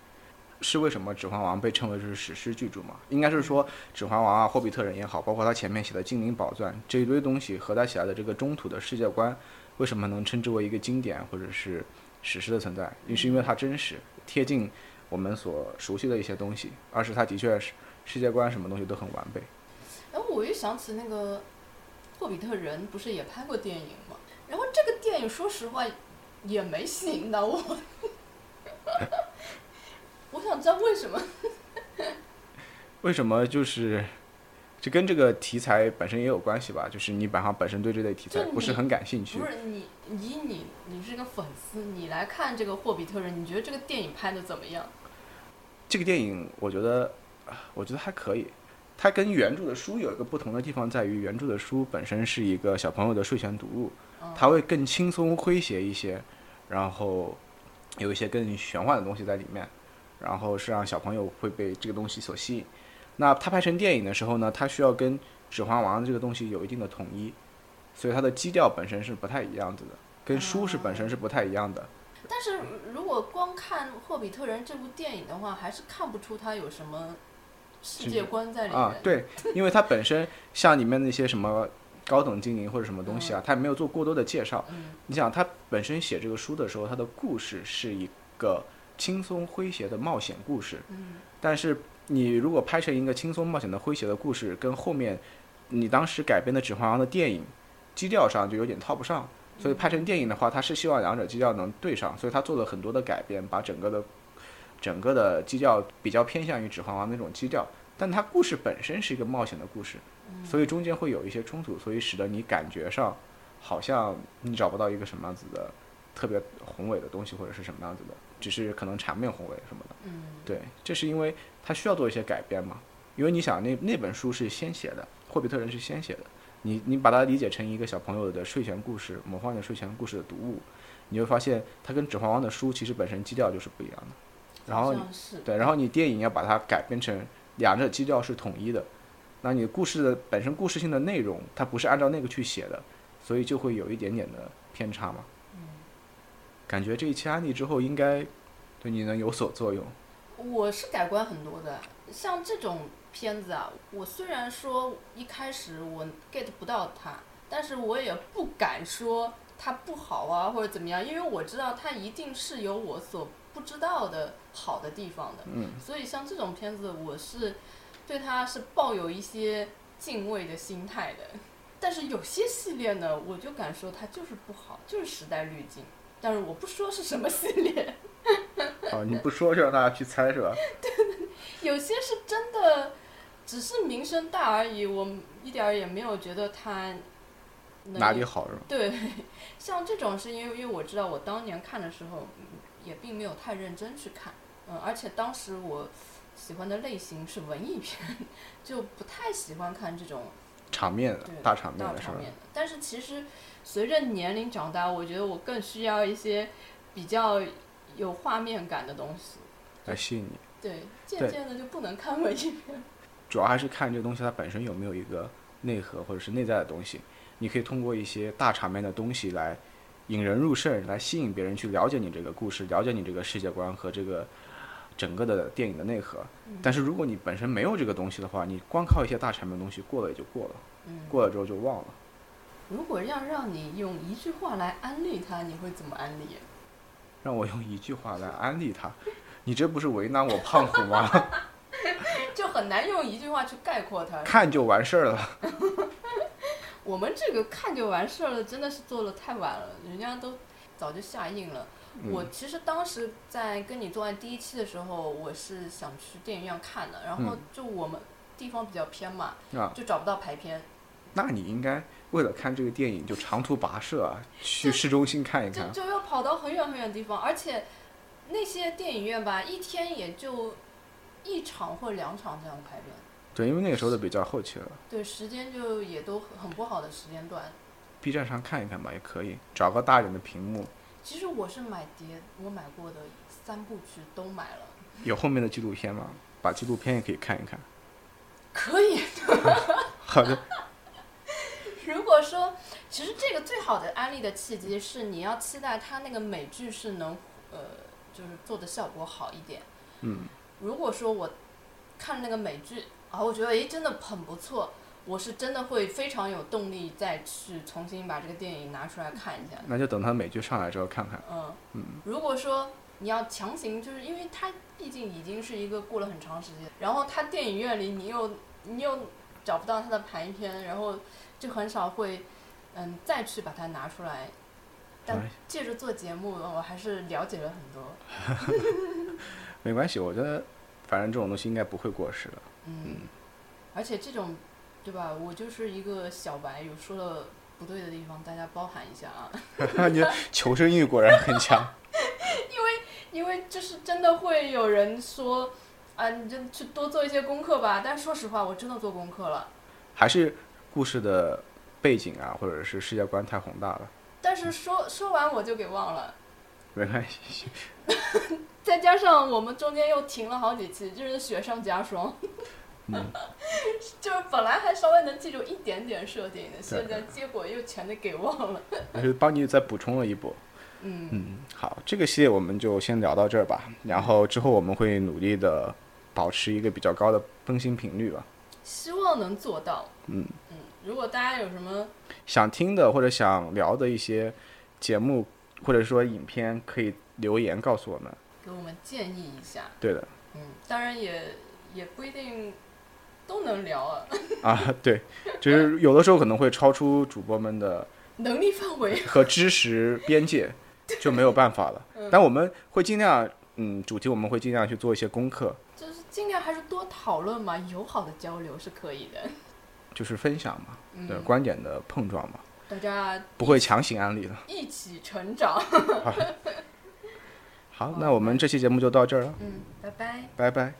是为什么《指环王》被称为就是史诗巨著嘛？应该是说《指环王》啊，《霍比特人》也好，包括他前面写的《精灵宝钻》这一堆东西合在起来的这个中土的世界观，为什么能称之为一个经典或者是史诗的存在？一是因为它真实，贴近我们所熟悉的一些东西；二是它的确是世界观什么东西都很完备。然后我又想起那个《霍比特人》，不是也拍过电影吗？然后这个电影说实话也没吸引到我。我想知道为什么？为什么就是，这跟这个题材本身也有关系吧？就是你本上本身对这类题材不是很感兴趣。不是你，以你，你是个粉丝，你来看这个《霍比特人》，你觉得这个电影拍的怎么样？这个电影我觉得，我觉得还可以。它跟原著的书有一个不同的地方，在于原著的书本身是一个小朋友的睡前读物，它会更轻松诙谐一些，然后有一些更玄幻的东西在里面。然后是让小朋友会被这个东西所吸引。那他拍成电影的时候呢，他需要跟《指环王》这个东西有一定的统一，所以它的基调本身是不太一样子的，跟书是本身是不太一样的。但是如果光看《霍比特人》这部电影的话，还是看不出它有什么世界观在里面。啊，对，因为它本身像里面那些什么高等精灵或者什么东西啊，它也没有做过多的介绍。嗯你想，他本身写这个书的时候，他的故事是一个轻松诙谐的冒险故事，嗯但是你如果拍成一个轻松冒险的诙谐的故事，跟后面你当时改编的《指环王》的电影基调上就有点套不上。所以拍成电影的话，他是希望两者基调能对上，所以他做了很多的改变，把整个的整个的基调比较偏向于《指环王》那种基调，但它故事本身是一个冒险的故事，所以中间会有一些冲突，所以使得你感觉上好像你找不到一个什么样子的特别宏伟的东西，或者是什么样子的，只是可能场面宏伟什么的。嗯对，这是因为他需要做一些改编嘛，因为你想那那本书是先写的，《霍比特人》是先写的，你你把它理解成一个小朋友的睡前故事，魔幻的睡前故事的读物，你会发现它跟《指环王》的书其实本身基调就是不一样的。然后对，然后你电影要把它改编成两者基调是统一的，那你故事的本身故事性的内容，它不是按照那个去写的，所以就会有一点点的偏差嘛。感觉这一期安利之后，应该对你能有所作用。我是改观很多的，像这种片子啊，我虽然说一开始我 get 不到它，但是我也不敢说它不好啊或者怎么样，因为我知道它一定是有我所不知道的好的地方的。嗯，所以像这种片子，我是对它是抱有一些敬畏的心态的。但是有些系列呢，我就敢说它就是不好，就是时代滤镜。但是我不说是什么系列，哦，你不说就让大家去猜是吧？对有些是真的只是名声大而已，我一点儿也没有觉得它哪里好是吧？对，像这种是因为因为我知道我当年看的时候嗯也并没有太认真去看，嗯，而且当时我喜欢的类型是文艺片，就不太喜欢看这种场面的大场面的是吧？但是其实随着年龄长大，我觉得我更需要一些比较有画面感的东西。来吸引你，对，渐渐的就不能看文艺片。主要还是看这个东西它本身有没有一个内核或者是内在的东西。你可以通过一些大场面的东西来引人入胜，来吸引别人去了解你这个故事，了解你这个世界观和这个整个的电影的内核。嗯但是如果你本身没有这个东西的话，你光靠一些大场面的东西过了也就过了，嗯，过了之后就忘了。如果要让你用一句话来安利他，你会怎么安利？让我用一句话来安利他，你这不是为难我胖虎吗？就很难用一句话去概括他。看就完事儿了。我们这个看就完事儿了，真的是做的太晚了，人家都早就下映了。嗯我其实当时在跟你做完第一期的时候，我是想去电影院看的，然后嗯就我们地方比较偏嘛，啊，就找不到排片，那你应该为了看这个电影就长途跋涉啊，去市中心看一看。就就要跑到很远很远的地方，而且那些电影院吧，一天也就一场或两场这样排片，对，因为那个时候都比较后期了对，时间就也都很不好的时间段。，B 站上看一看吧，也可以，找个大一点的屏幕，其实我是买碟，我买过的三部曲都买了，有后面的纪录片吗，把纪录片也可以看一看。可以。好的，如果说，其实这个最好的安利的契机是你要期待它那个美剧是能，呃，就是做的效果好一点。嗯，如果说我看那个美剧啊，我觉得诶真的很不错，我是真的会非常有动力再去重新把这个电影拿出来看一下。那就等它美剧上来之后看看。嗯，嗯，如果说你要强行，就是因为它毕竟已经是一个过了很长时间，然后它电影院里你又你又找不到它的排片，然后就很少会嗯再去把它拿出来。但哎借着做节目，我还是了解了很多。没关系，我觉得反正这种东西应该不会过时的。嗯，而且这种，对吧？我就是一个小白，有说了不对的地方，大家包涵一下啊。你的求生欲果然很强。因为因为就是真的会有人说，啊，你就去多做一些功课吧。但说实话，我真的做功课了。还是故事的背景啊，或者是世界观太宏大了。但是说说完我就给忘了。没关系。再加上我们中间又停了好几期，就是雪上加霜。嗯，就是本来还稍微能记住一点点设定的，现在结果又全都给忘了。还是帮你再补充了一波。嗯，嗯，好，这个系列我们就先聊到这儿吧。然后之后我们会努力的保持一个比较高的更新频率吧。希望能做到。嗯嗯，如果大家有什么想听的或者想聊的一些节目或者说影片，可以留言告诉我们。给我们建议一下，对的，嗯，当然也也不一定都能聊啊，啊，对，就是有的时候可能会超出主播们的能力范围。和知识边界，就没有办法了。但我们会尽量，嗯，主题我们会尽量去做一些功课，就是尽量还是多讨论嘛，友好的交流是可以的。就是分享嘛，对，嗯，观点的碰撞嘛，大家不会强行安利的。一起成长。好，那我们这期节目就到这儿了，嗯，拜拜。拜拜。